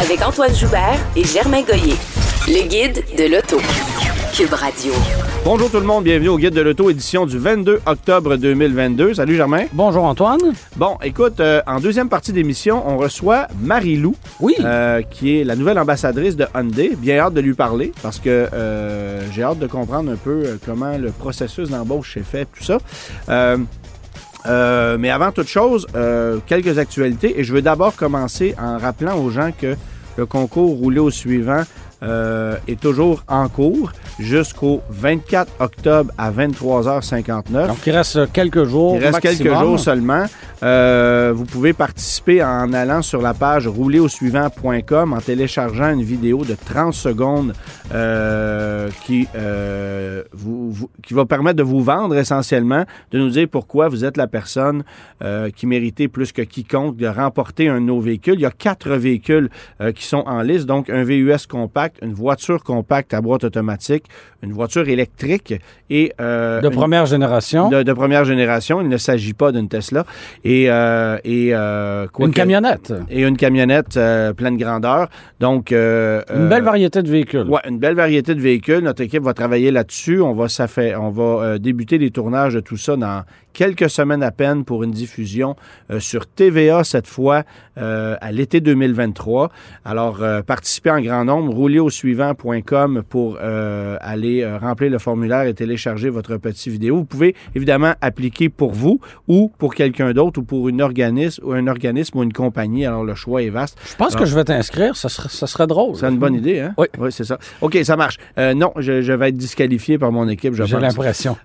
Avec Antoine Joubert et Germain Goyer. Le guide de l'auto. Cube Radio. Bonjour tout le monde, bienvenue au Guide de l'Auto, édition du 22 octobre 2022. Salut Germain. Bonjour Antoine. Bon, écoute, euh, en deuxième partie d'émission, on reçoit Marie-Lou, Oui. euh, qui est la nouvelle ambassadrice de Hyundai. Bien hâte de lui parler parce que euh, j'ai hâte de comprendre un peu comment le processus d'embauche s'est fait, tout ça. Euh, euh, mais avant toute chose, euh, quelques actualités. Et je veux d'abord commencer en rappelant aux gens que le concours roulé au suivant euh, est toujours en cours jusqu'au 24 octobre à 23h59. Donc il reste quelques jours. Il reste quelques jours seulement. Euh, vous pouvez participer en allant sur la page roulerausuivant.com en téléchargeant une vidéo de 30 secondes euh, qui, euh, vous, vous- qui va permettre de vous vendre essentiellement, de nous dire pourquoi vous êtes la personne euh, qui méritait plus que quiconque de remporter un de nos véhicules. Il y a quatre véhicules euh, qui sont en liste, donc un VUS compact, une voiture compacte à boîte automatique, une voiture électrique et euh, De une- première génération. de, de première génération. Il ne s'agit pas d'une Tesla. Et, euh, et euh, quoi une que- camionnette. Et une camionnette pleine grandeur. Donc, Une belle variété de véhicules. Ouais, une belle variété de véhicules. Notre équipe va travailler là-dessus. On va, ça fait, on va débuter les tournages de tout ça dans quelques semaines à peine pour une diffusion euh, sur TVA cette fois euh, à l'été 2023. Alors, euh, participez en grand nombre. Roulerausuivant.com pour euh, aller euh, remplir le formulaire et télécharger votre petite vidéo. Vous pouvez évidemment appliquer pour vous ou pour quelqu'un d'autre ou pour une organisme ou un organisme ou une compagnie. Alors, le choix est vaste. Je pense que je vais t'inscrire. Ça serait, ça serait drôle. C'est une bonne idée, hein? Oui. c'est ça. OK, ça marche. Non, je, je vais être disqualifié par mon équipe, je J'ai l'impression.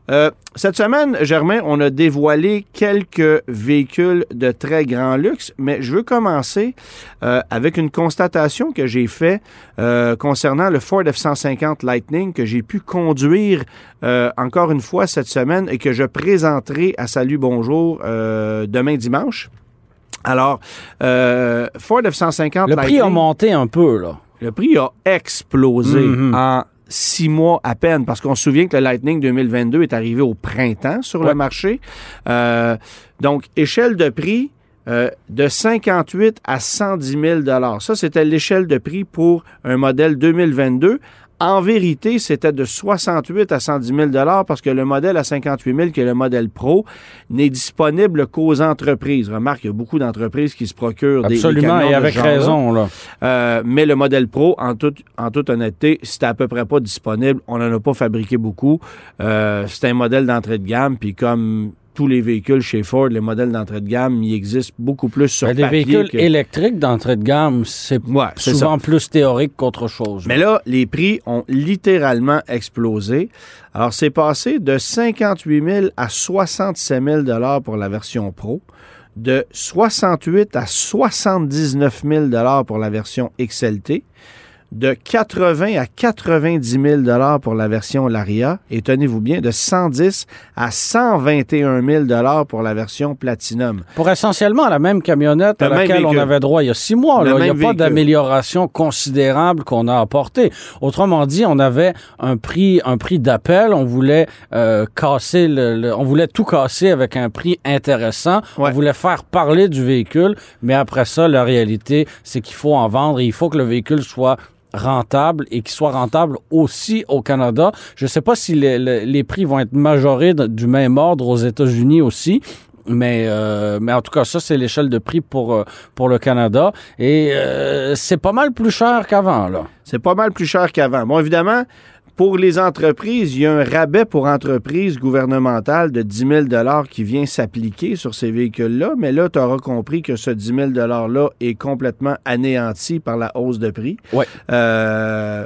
Cette semaine, Germain, on a dévoilé quelques véhicules de très grand luxe, mais je veux commencer euh, avec une constatation que j'ai faite euh, concernant le Ford F-150 Lightning que j'ai pu conduire euh, encore une fois cette semaine et que je présenterai à Salut Bonjour demain dimanche. Alors, Ford F-150 Le prix a monté un peu, là. le prix a explosé Mhm. en six mois à peine, parce qu'on se souvient que le Lightning 2022 est arrivé au printemps sur le marché. Euh, donc, échelle de prix euh, de 58 à 110 000 Ça, c'était l'échelle de prix pour un modèle 2022. En vérité, c'était de 68 à 110 000 parce que le modèle à 58 000, qui est le modèle Pro, n'est disponible qu'aux entreprises. Remarque, il y a beaucoup d'entreprises qui se procurent des, des Absolument, et avec raison, là. Euh, mais le modèle Pro, en, toute en toute honnêteté, c'était à peu près pas disponible. On n'en a pas fabriqué beaucoup. Euh, c'est un modèle d'entrée de gamme, puis comme tous les véhicules chez Ford, les modèles d'entrée de gamme, il existe beaucoup plus sur Ben, des papier véhicules que- électriques d'entrée de gamme, c'est Ouais, souvent plus théorique qu'autre chose. Mais là, les prix ont littéralement explosé. Alors, c'est passé de 58 000 à 67 000 dollars pour la version Pro, de 68 à 79 000 pour la version XLT, de 80 à 90 000 dollars pour la version Laria et tenez-vous bien, de 110 à 121 000 pour la version Platinum. Pour essentiellement la même camionnette Le à laquelle on avait droit il y a six mois. Là. Il n'y a pas d'amélioration considérable qu'on a apportée. Autrement dit, on avait un prix, un prix d'appel. On voulait euh, casser le, le- on voulait tout casser avec un prix intéressant. Ouais. On voulait faire parler du véhicule, mais après ça, la réalité, c'est qu'il faut en vendre et il faut que le véhicule soit rentable et qu'il soit rentable aussi au Canada. Je ne sais pas si les, les- prix vont être majorés du même ordre aux États-Unis aussi. Mais, euh, mais en tout cas, ça, c'est l'échelle de prix pour, euh, pour le Canada. Et euh, c'est pas mal plus cher qu'avant, là. C'est pas mal plus cher qu'avant. Bon, évidemment, pour les entreprises, il y a un rabais pour entreprises gouvernementales de 10 000 qui vient s'appliquer sur ces véhicules-là. Mais là, tu auras compris que ce 10 000 $-là est complètement anéanti par la hausse de prix. Ouais. Euh,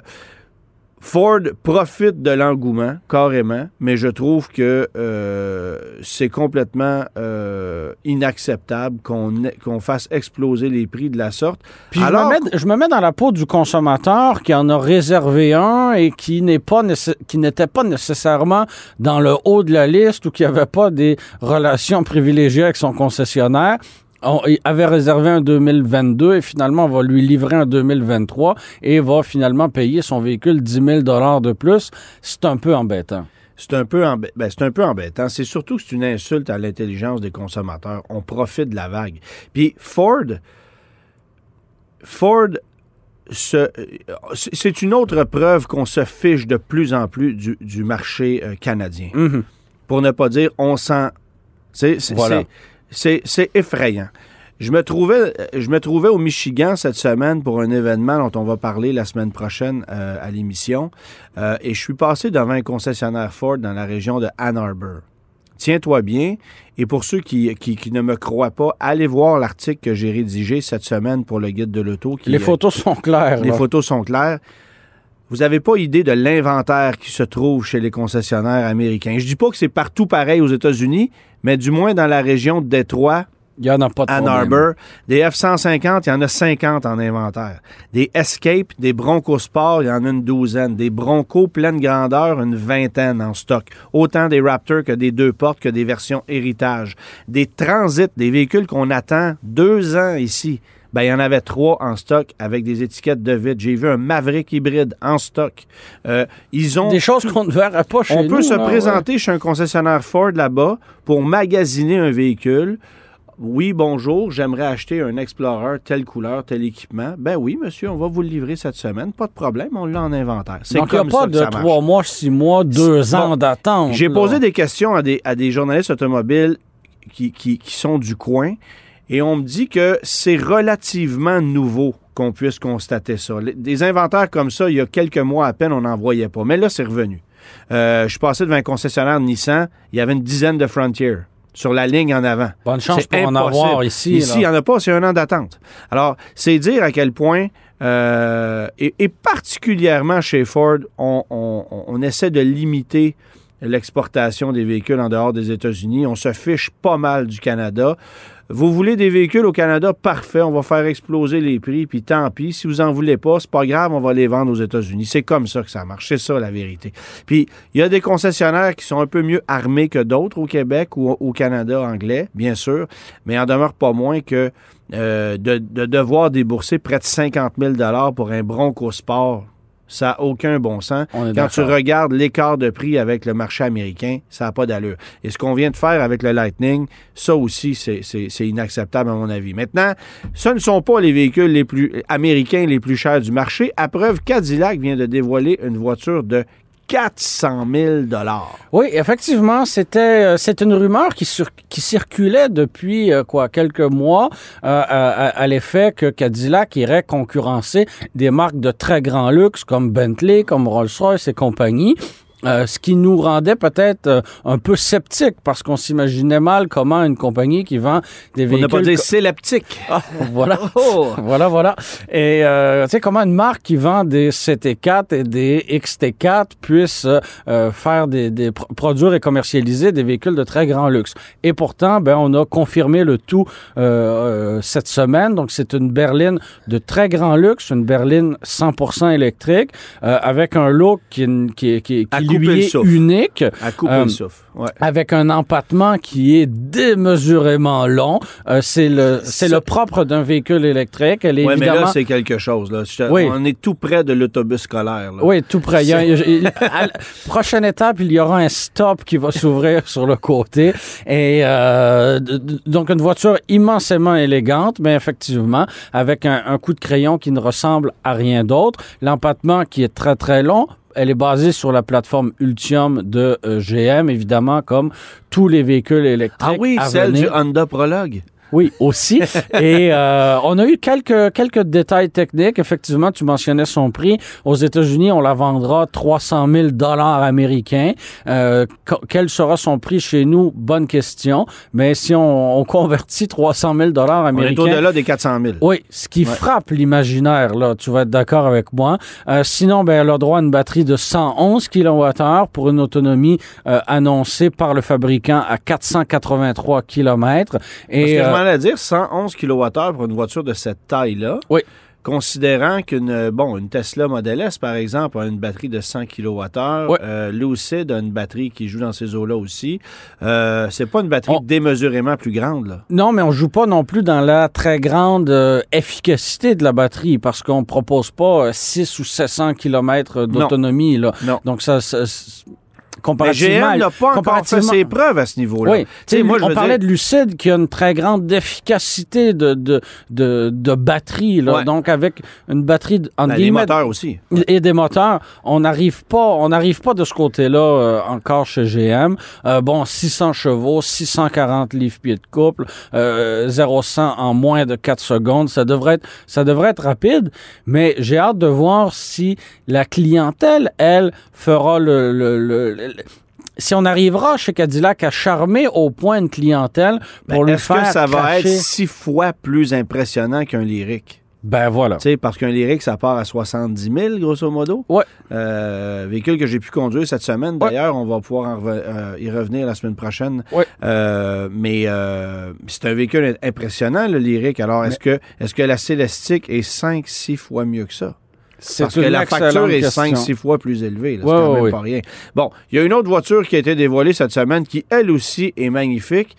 Ford profite de l'engouement, carrément, mais je trouve que euh, c'est complètement euh, inacceptable qu'on qu'on fasse exploser les prix de la sorte. Puis Alors- je, me mets, je me mets dans la peau du consommateur qui en a réservé un et qui n'est pas n'était pas nécessairement dans le haut de la liste ou qui n'avait pas des relations privilégiées avec son concessionnaire. On avait réservé un 2022 et finalement on va lui livrer un 2023 et va finalement payer son véhicule 10 000 dollars de plus. C'est un peu embêtant. C'est un peu embê- ben, c'est un peu embêtant. C'est surtout que c'est une insulte à l'intelligence des consommateurs. On profite de la vague. Puis Ford, Ford, se- euh, c'est une autre preuve qu'on se fiche de plus en plus du, du marché euh, canadien. Mhm. Pour ne pas dire on s'en. C'est c'est- Voilà. c'est- c'est effrayant. Je me, trouvais, je me trouvais au Michigan cette semaine pour un événement dont on va parler la semaine prochaine euh, à l'émission. Euh, et je suis passé devant un concessionnaire Ford dans la région de Ann Arbor. Tiens-toi bien. Et pour ceux qui, qui, qui ne me croient pas, allez voir l'article que j'ai rédigé cette semaine pour le guide de l'auto. Les photos sont claires. les là. photos sont claires. Vous n'avez pas idée de l'inventaire qui se trouve chez les concessionnaires américains. Je dis pas que c'est partout pareil aux États-Unis, mais du moins dans la région de Détroit, Il n'y en a pas de Ann. Arbor, des F-150, il y en a 50 en inventaire. Des Escape, des Bronco Sport, il y en a une douzaine. Des Bronco pleine grandeur, une vingtaine en stock. Autant des Raptor que des deux portes que des versions héritage. Des Transit, des véhicules qu'on attend deux ans ici. Ben, il y en avait trois en stock avec des étiquettes de vide. J'ai vu un Maverick hybride en stock. Euh, ils ont Des choses qu'on ne verrait pas chez on nous. peut se ouais. présenter chez un concessionnaire Ford là-bas pour magasiner un véhicule. Oui, bonjour, j'aimerais acheter un Explorer, telle couleur, tel équipement. Ben oui, monsieur, on va vous le livrer cette semaine. Pas de problème, on l'a en inventaire. C'est Donc, il n'y a comme pas de trois mois, six mois, deux ans bon, d'attente. J'ai là. posé des questions à des, à des journalistes automobiles qui, qui- qui sont du coin et on me dit que c'est relativement nouveau qu'on puisse constater ça. Des inventaires comme ça, il y a quelques mois à peine, on n'en voyait pas. Mais là, c'est revenu. Euh, je suis passé devant un concessionnaire Nissan, il y avait une dizaine de Frontier sur la ligne en avant. Bonne chance pour en avoir ici. Ici, il n'y en a pas, c'est un an d'attente. Alors, c'est dire à quel point, euh, et, et particulièrement chez Ford, on, on- on essaie de limiter l'exportation des véhicules en dehors des États-Unis. On se fiche pas mal du Canada. Vous voulez des véhicules au Canada? Parfait, on va faire exploser les prix, puis tant pis. Si vous en voulez pas, c'est pas grave, on va les vendre aux États-Unis. C'est comme ça que ça marche, c'est ça la vérité. Puis, il y a des concessionnaires qui sont un peu mieux armés que d'autres au Québec ou au- Canada anglais, bien sûr, mais en demeure pas moins que euh, de, de devoir débourser près de 50 000 pour un Bronco Sport, ça n'a aucun bon sens. Quand tu regardes l'écart de prix avec le marché américain, ça n'a pas d'allure. Et ce qu'on vient de faire avec le Lightning, ça aussi, c'est- inacceptable à mon avis. Maintenant, ce ne sont pas les véhicules les plus américains les plus chers du marché. À preuve, Cadillac vient de dévoiler une voiture de 400 000 Oui, effectivement, c'était euh, c'est une rumeur qui, circulait depuis euh, quoi quelques mois euh, à, à- à l'effet que Cadillac irait concurrencer des marques de très grand luxe comme Bentley, comme Rolls-Royce et compagnie. Euh, ce qui nous rendait peut-être euh, un peu sceptiques parce qu'on s'imaginait mal comment une compagnie qui vend des Pour ne véhicules pas dire co- séleptique. Ah, voilà. Oh! Voilà, voilà. Et euh, tu sais, comment une marque qui vend des CT4 et des XT4 puisse euh, euh, faire des, des pro- produire et commercialiser des véhicules de très grand luxe? Et pourtant, ben, on a confirmé le tout cette semaine. Donc, c'est une berline de très grand luxe, une berline 100% électrique, euh, avec un look qui, qui, qui, qui souffle. unique À couper Euh, le souffle. Ouais. avec un empattement qui est démesurément long. Euh, c'est le c'est le propre d'un véhicule électrique. Elle est Ouais, mais évidemment là, c'est quelque chose. Là. Je Oui. On est tout près de l'autobus scolaire. là. oui, tout près. Il y a- il- à la prochaine étape, il y aura un stop qui va s'ouvrir sur le côté. Et euh, donc, une voiture immensément élégante, mais effectivement, avec un, un coup de crayon qui ne ressemble à rien d'autre. L'empattement qui est très, très long. Elle est basée sur la plateforme Ultium de euh, GM, évidemment, comme tous les véhicules électriques. Ah oui, celle venir. du Honda Prologue. Oui, aussi. Et euh, on a eu quelques, quelques détails techniques. Effectivement, tu mentionnais son prix. Aux États-Unis, on la vendra 300 000 dollars américains. Euh, quel sera son prix chez nous? Bonne question. Mais si on, on convertit 300 000 dollars On est américains... au-delà des 400 000. Oui, ce qui Ouais. frappe l'imaginaire, là, tu vas être d'accord avec moi. Euh, sinon, ben, elle a droit à une batterie de 111 kWh pour une autonomie euh, annoncée par le fabricant à 483 km. Parce Et, que je euh, m'en allais dire 111 kWh pour une voiture de cette taille-là. Oui. Considérant qu'une bon, une Tesla Model S, par exemple, a une batterie de 100 kWh, euh, Lucid a une batterie qui joue dans ces eaux-là aussi. Euh, c'est pas une batterie On- démesurément plus grande, là. Non, mais on joue pas non plus dans la très grande euh, efficacité de la batterie parce qu'on propose pas euh, 6 ou 700 km d'autonomie. Là. Non. Donc, ça, ça- Mais comparativement... GM n'a pas encore fait ses preuves à ce niveau-là. Oui, moi, on parlait dire- de Lucide qui a une très grande efficacité de, de, de, de batterie. Là. Ouais. Donc, avec une batterie entre Ben, guillemets, moteurs aussi. et des moteurs, on n'arrive pas, on n'arrive pas de ce côté-là euh, encore chez GM. Euh, bon, 600 chevaux, 640 livres-pieds de couple, euh, 0-100 en moins de 4 secondes, ça devrait être, ça devrait être rapide. Mais j'ai hâte de voir si la clientèle, elle, fera le- le- le- si on arrivera chez Cadillac à charmer au point une clientèle pour Ben, lui Est-ce faire que ça va cracher- être six fois plus impressionnant qu'un lyrique? Ben voilà. Tu sais, parce qu'un lyrique, ça part à 70 000, grosso modo. Ouais. Euh, véhicule que j'ai pu conduire cette semaine. Ouais. D'ailleurs, on va pouvoir euh, y revenir la semaine prochaine. Ouais. Euh, mais c'est un véhicule impressionnant, le lyrique. Alors, est-ce que, est que la Célestique est 5-6 fois mieux que ça? C'est Parce que la facture est question. 5-6 fois plus élevée. là. C'est Ouais, quand ouais, même ouais. pas rien. Bon, il y a une autre voiture qui a été dévoilée cette semaine qui, elle aussi, est magnifique.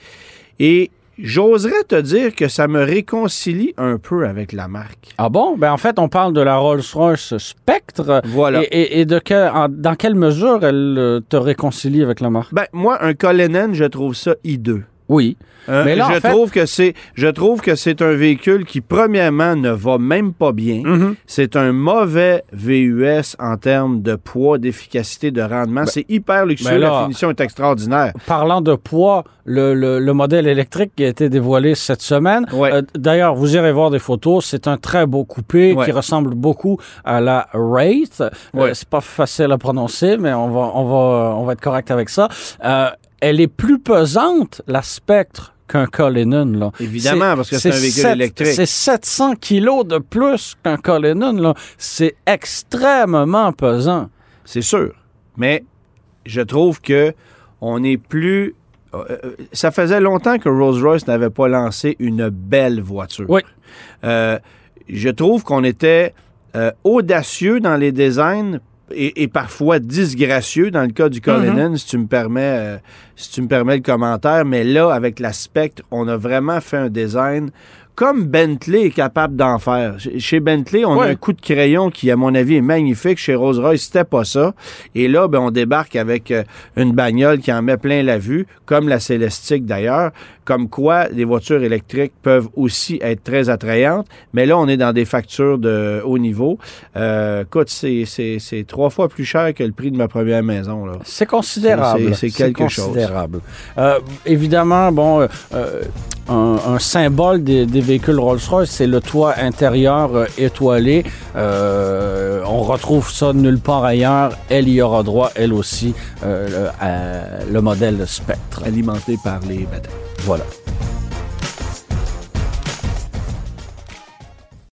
Et j'oserais te dire que ça me réconcilie un peu avec la marque. Ah bon? Ben en fait, on parle de la Rolls-Royce Spectre. Voilà. Et, et- et de quel- en- dans quelle mesure elle euh, te réconcilie avec la marque? Ben, moi, un Cullinan, je trouve ça hideux. Oui. Euh, Mais là, je, en fait- trouve que c'est, je trouve que c'est un véhicule qui, premièrement, ne va même pas bien. Mm-hmm. C'est un mauvais VUS en termes de poids, d'efficacité, de rendement. c'est hyper luxueux. ben là- la finition est extraordinaire. Parlant de poids, le, le- le modèle électrique qui a été dévoilé cette semaine. Ouais. euh, D'ailleurs, vous irez voir des photos. C'est un très beau coupé Ouais. qui ressemble beaucoup à la Wraith. Euh, Ouais. c'est pas facile à prononcer, mais on va, on va, on va être correct avec ça. Elle est plus pesante, la Spectre, qu'un Cullinan. Là. Évidemment, parce que c'est un véhicule électrique. C'est 700 kilos de plus qu'un Cullinan. là. C'est extrêmement pesant. C'est sûr. Mais je trouve que on est plus. euh, euh, ça faisait longtemps que Rolls-Royce n'avait pas lancé une belle voiture. Oui. Euh, je trouve qu'on était euh, audacieux dans les designs et, et parfois disgracieux dans le cas du Cullinan, si tu me permets, euh, si tu me permets le commentaire. Mais là, avec la Spectre, on a vraiment fait un design comme Bentley est capable d'en faire. Chez- Bentley, on a un coup de crayon qui, à mon avis, est magnifique. Chez Rolls-Royce, c'était pas ça. Et là, ben, on débarque avec euh, une bagnole qui en met plein la vue, comme la Célestique d'ailleurs, comme quoi les voitures électriques peuvent aussi être très attrayantes. Mais là, on est dans des factures de haut niveau. Euh, écoute, c'est- trois fois plus cher que le prix de ma première maison. C'est considérable. C'est- quelque chose. considérable. Euh, évidemment, bon, euh, un, un symbole des, des véhicules Rolls-Royce, c'est le toit intérieur euh, étoilé. Euh, on retrouve ça nulle part ailleurs. Elle y aura droit, elle aussi, euh, le, à- le modèle Spectre. alimenté par les batteries. Voilà.